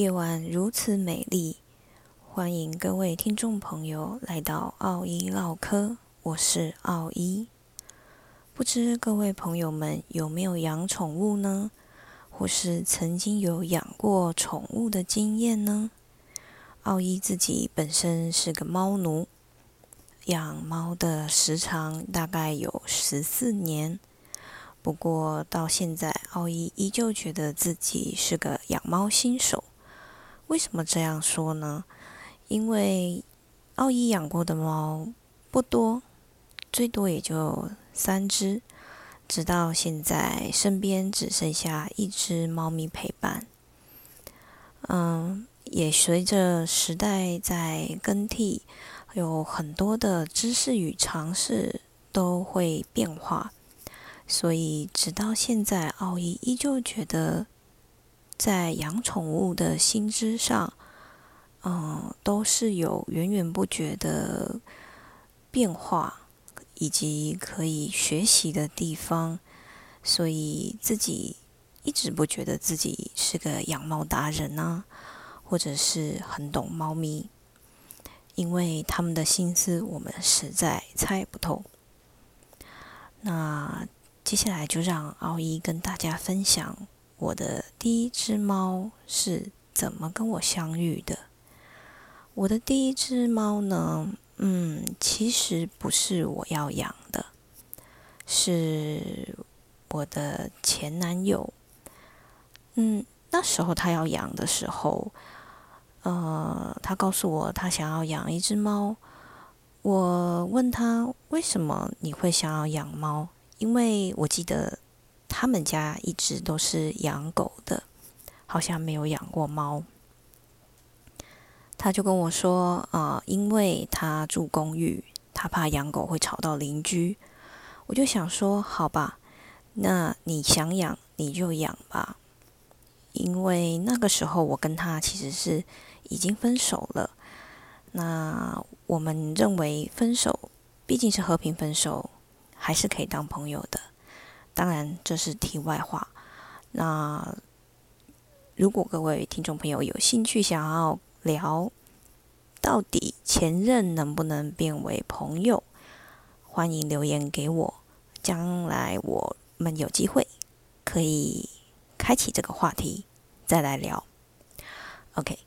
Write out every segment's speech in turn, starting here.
夜晚如此美丽，欢迎各位听众朋友来到奥一唠嗑，我是奥一。不知各位朋友们有没有养宠物呢？或是曾经有养过宠物的经验呢？奥一自己本身是个猫奴，养猫的时长大概有十四年。不过到现在，奥一依旧觉得自己是个养猫新手。为什么这样说呢？因为奥一养过的猫不多，最多也就三只，直到现在身边只剩下一只猫咪陪伴。嗯，也随着时代在更替，有很多的知识与尝试都会变化。所以，直到现在，奥伊依旧觉得，在养宠物的心知上，嗯，都是有源源不绝的变化，以及可以学习的地方。所以，自己一直不觉得自己是个养猫达人呢，或者是很懂猫咪，因为他们的心思我们实在猜不透。那。接下来就让奥一跟大家分享我的第一只猫是怎么跟我相遇的。我的第一只猫呢，嗯，其实不是我要养的，是我的前男友。嗯，那时候他要养的时候，呃，他告诉我他想要养一只猫。我问他为什么你会想要养猫？因为我记得他们家一直都是养狗的，好像没有养过猫。他就跟我说：“啊，因为他住公寓，他怕养狗会吵到邻居。”我就想说：“好吧，那你想养你就养吧。”因为那个时候我跟他其实是已经分手了。那我们认为分手毕竟是和平分手。还是可以当朋友的，当然这是题外话。那如果各位听众朋友有兴趣想要聊到底前任能不能变为朋友，欢迎留言给我，将来我们有机会可以开启这个话题再来聊。OK，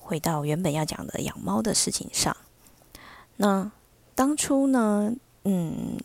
回到原本要讲的养猫的事情上，那当初呢，嗯。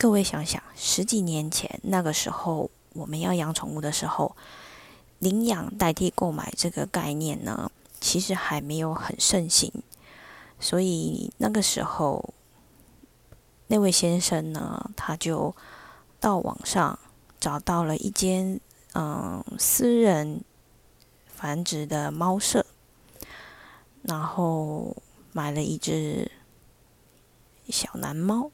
各位想想，十几年前那个时候，我们要养宠物的时候，领养代替购买这个概念呢，其实还没有很盛行。所以那个时候，那位先生呢，他就到网上找到了一间嗯私人繁殖的猫舍，然后买了一只小蓝猫。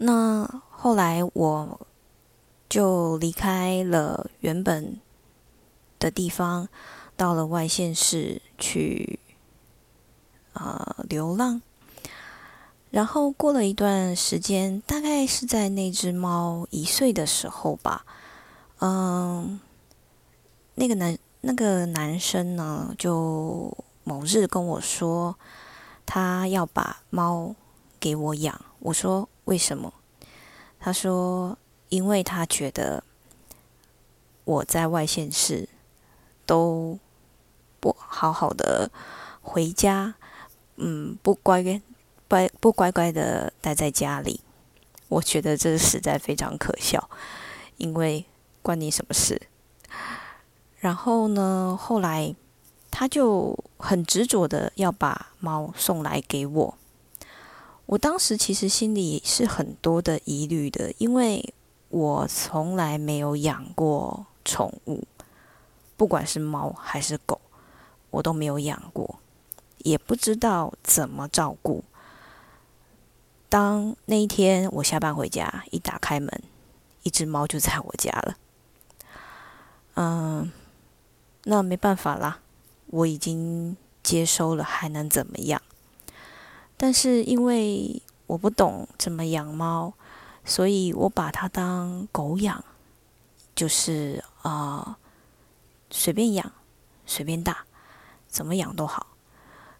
那后来我就离开了原本的地方，到了外县市去呃流浪。然后过了一段时间，大概是在那只猫一岁的时候吧，嗯，那个男那个男生呢，就某日跟我说，他要把猫给我养。我说。为什么？他说：“因为他觉得我在外县市都不好好的回家，嗯，不乖乖不乖乖的待在家里。我觉得这实在非常可笑，因为关你什么事？然后呢，后来他就很执着的要把猫送来给我。”我当时其实心里是很多的疑虑的，因为我从来没有养过宠物，不管是猫还是狗，我都没有养过，也不知道怎么照顾。当那一天我下班回家，一打开门，一只猫就在我家了。嗯，那没办法啦，我已经接收了，还能怎么样？但是因为我不懂怎么养猫，所以我把它当狗养，就是啊，随便养，随便大，怎么养都好。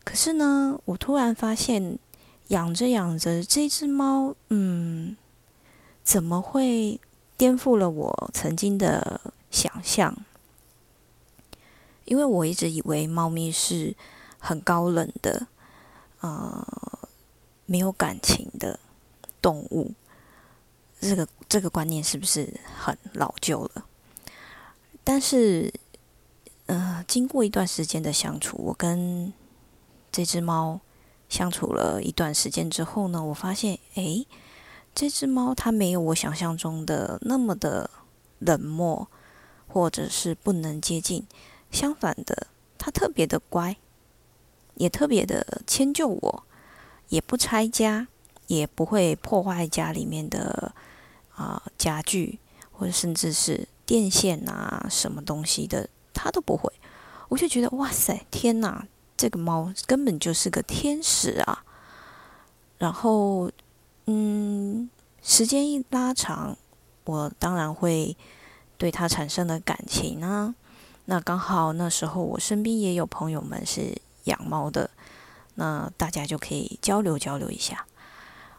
可是呢，我突然发现，养着养着，这只猫，嗯，怎么会颠覆了我曾经的想象？因为我一直以为猫咪是很高冷的，呃，没有感情的动物。这个这个观念是不是很老旧了？但是，呃，经过一段时间的相处，我跟这只猫相处了一段时间之后呢，我发现，诶，这只猫它没有我想象中的那么的冷漠，或者是不能接近。相反的，它特别的乖，也特别的迁就我，也不拆家，也不会破坏家里面的啊家具，或者甚至是电线啊什么东西的，它都不会。我就觉得哇塞，天哪，这个猫根本就是个天使啊！然后，嗯，时间一拉长，我当然会对它产生了感情啊。那刚好那时候我身边也有朋友们是养猫的，那大家就可以交流交流一下。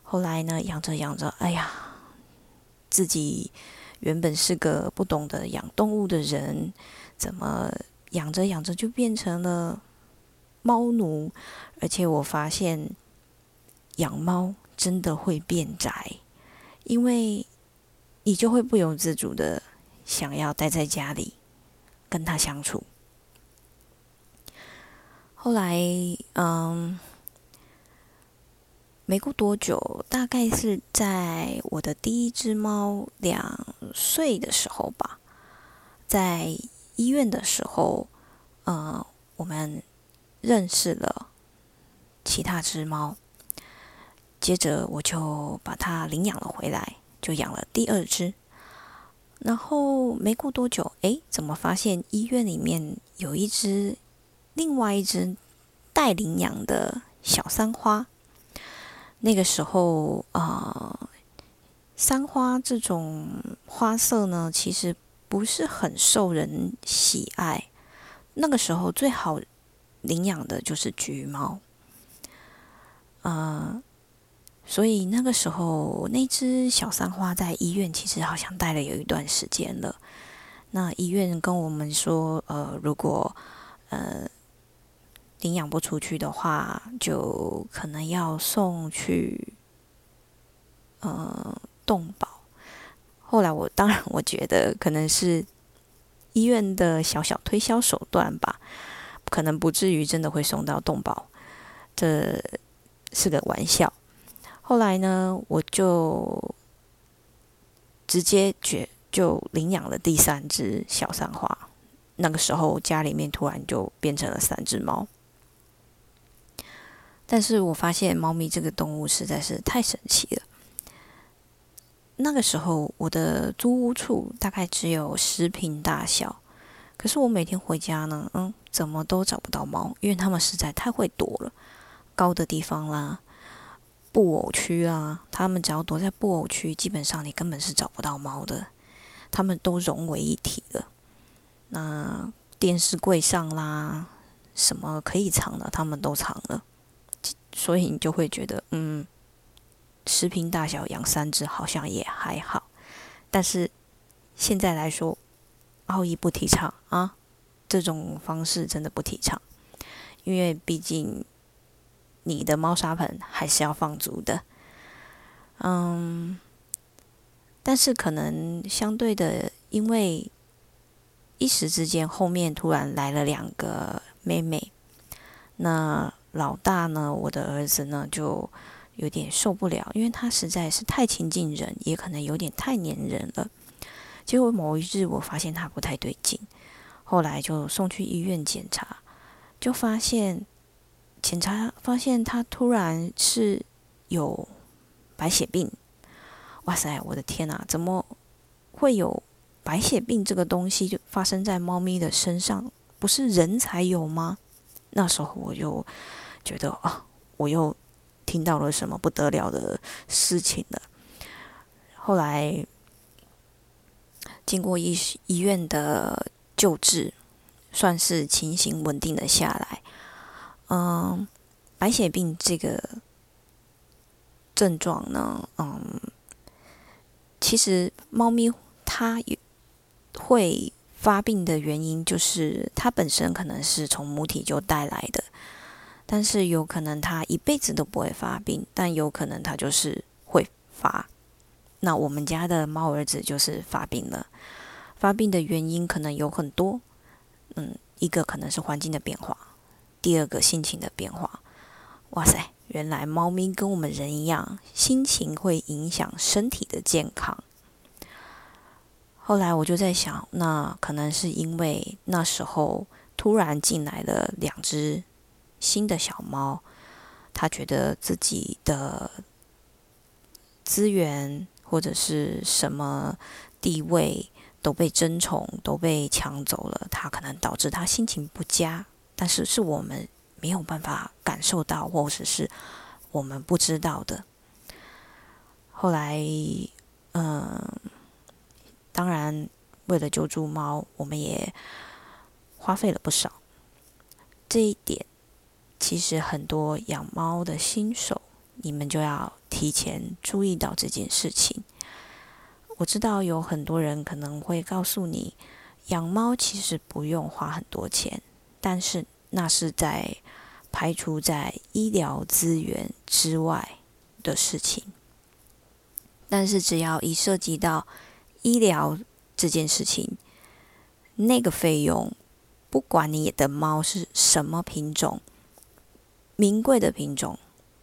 后来呢，养着养着，哎呀，自己原本是个不懂得养动物的人，怎么养着养着就变成了猫奴？而且我发现养猫真的会变宅，因为你就会不由自主的想要待在家里。跟它相处，后来，嗯，没过多久，大概是在我的第一只猫两岁的时候吧，在医院的时候，呃，我们认识了其他只猫，接着我就把它领养了回来，就养了第二只。然后没过多久，哎，怎么发现医院里面有一只另外一只待领养的小三花？那个时候啊，三花这种花色呢，其实不是很受人喜爱。那个时候最好领养的就是橘猫，呃。所以那个时候，那只小三花在医院其实好像待了有一段时间了。那医院跟我们说，呃，如果呃领养不出去的话，就可能要送去呃动保。后来我当然我觉得可能是医院的小小推销手段吧，可能不至于真的会送到动保，这是个玩笑。后来呢，我就直接决就领养了第三只小三花。那个时候家里面突然就变成了三只猫。但是我发现猫咪这个动物实在是太神奇了。那个时候我的租屋处大概只有十平大小，可是我每天回家呢，嗯，怎么都找不到猫，因为它们实在太会躲了，高的地方啦。布偶区啊，他们只要躲在布偶区，基本上你根本是找不到猫的。他们都融为一体了。那电视柜上啦，什么可以藏的，他们都藏了。所以你就会觉得，嗯，十平大小养三只好像也还好。但是现在来说，奥义不提倡啊，这种方式真的不提倡，因为毕竟。你的猫砂盆还是要放足的，嗯，但是可能相对的，因为一时之间后面突然来了两个妹妹，那老大呢，我的儿子呢就有点受不了，因为他实在是太亲近人，也可能有点太粘人了。结果某一日我发现他不太对劲，后来就送去医院检查，就发现。检查发现他突然是有白血病，哇塞，我的天哪，怎么会有白血病这个东西就发生在猫咪的身上？不是人才有吗？那时候我就觉得啊，我又听到了什么不得了的事情了。后来经过医医院的救治，算是情形稳定了下来。嗯，白血病这个症状呢，嗯，其实猫咪它也会发病的原因，就是它本身可能是从母体就带来的，但是有可能它一辈子都不会发病，但有可能它就是会发。那我们家的猫儿子就是发病了，发病的原因可能有很多，嗯，一个可能是环境的变化，第二个心情的变化。哇塞，原来猫咪跟我们人一样，心情会影响身体的健康。后来我就在想，那可能是因为那时候突然进来了两只新的小猫，他觉得自己的资源。或者是什么地位都被争宠，都被抢走了，他可能导致他心情不佳，但是是我们没有办法感受到，或者是我们不知道的。后来，嗯，当然为了救助猫，我们也花费了不少。这一点，其实很多养猫的新手。你们就要提前注意到这件事情。我知道有很多人可能会告诉你，养猫其实不用花很多钱，但是那是在排除在医疗资源之外的事情。但是只要一涉及到医疗这件事情，那个费用，不管你的猫是什么品种，名贵的品种。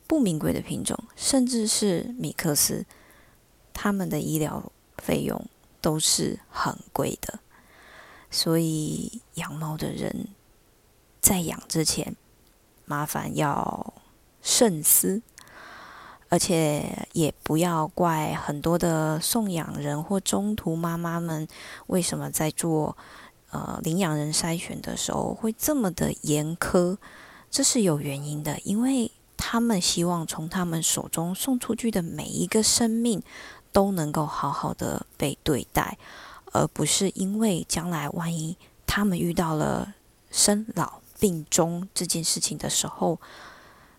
不名贵的品种，甚至是米克斯，他们的医疗费用都是很贵的。所以养猫的人在养之前，麻烦要慎思，而且也不要怪很多的送养人或中途妈妈们，为什么在做呃领养人筛选的时候会这么的严苛？这是有原因的，因为。他们希望从他们手中送出去的每一个生命都能够好好的被对待，而不是因为将来万一他们遇到了生老病终这件事情的时候，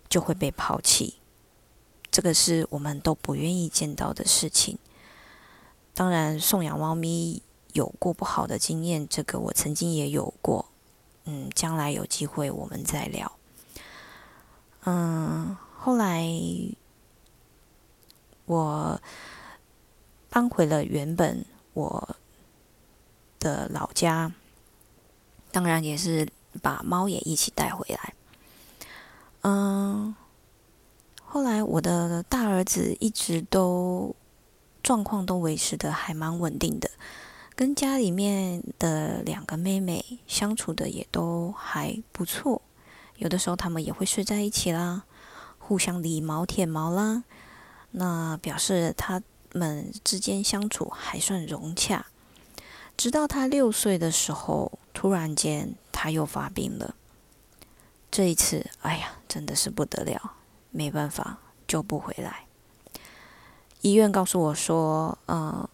就会被抛弃。这个是我们都不愿意见到的事情。当然，送养猫咪有过不好的经验，这个我曾经也有过。嗯，将来有机会我们再聊。嗯，后来我搬回了原本我的老家，当然也是把猫也一起带回来。嗯，后来我的大儿子一直都状况都维持的还蛮稳定的，跟家里面的两个妹妹相处的也都还不错。有的时候他们也会睡在一起啦，互相理毛舔毛啦，那表示他们之间相处还算融洽。直到他六岁的时候，突然间他又发病了。这一次，哎呀，真的是不得了，没办法救不回来。医院告诉我说：“嗯，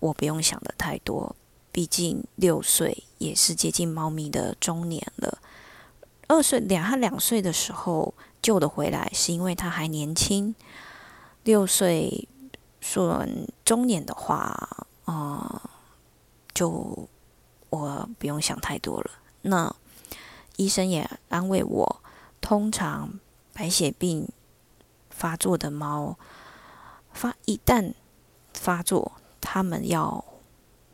我不用想的太多，毕竟六岁也是接近猫咪的中年了。”二岁两他两岁的时候救的回来，是因为他还年轻。六岁说中年的话，啊，就我不用想太多了。那医生也安慰我，通常白血病发作的猫发一旦发作，他们要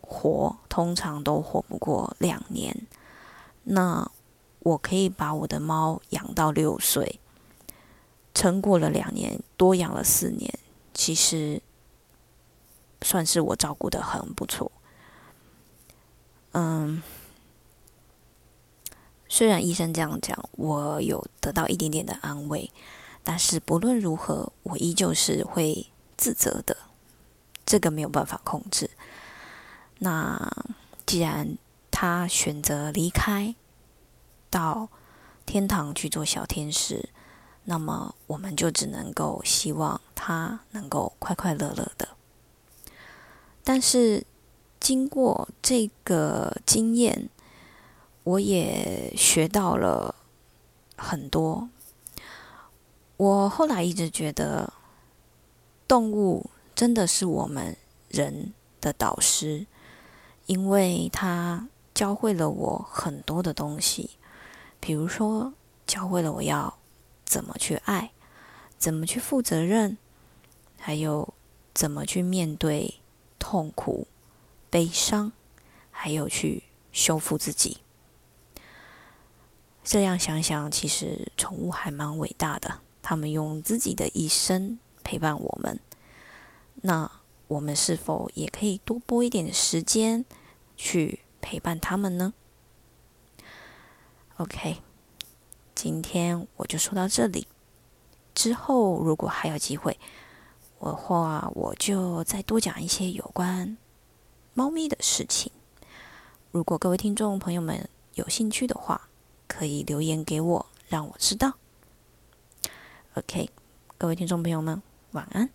活，通常都活不过两年。那我可以把我的猫养到六岁，撑过了两年，多养了四年，其实算是我照顾的很不错。嗯，虽然医生这样讲，我有得到一点点的安慰，但是不论如何，我依旧是会自责的，这个没有办法控制。那既然他选择离开，到天堂去做小天使，那么我们就只能够希望他能够快快乐乐的。但是经过这个经验，我也学到了很多。我后来一直觉得，动物真的是我们人的导师，因为它教会了我很多的东西，比如说教会了我要怎么去爱，怎么去负责任，还有怎么去面对痛苦、悲伤，还有去修复自己。这样想想，其实宠物还蛮伟大的。他们用自己的一生陪伴我们，那我们是否也可以多拨一点时间去陪伴他们呢？OK，今天我就说到这里。之后如果还有机会，我话我就再多讲一些有关猫咪的事情。如果各位听众朋友们有兴趣的话，可以留言给我，让我知道。OK，各位听众朋友们，晚安。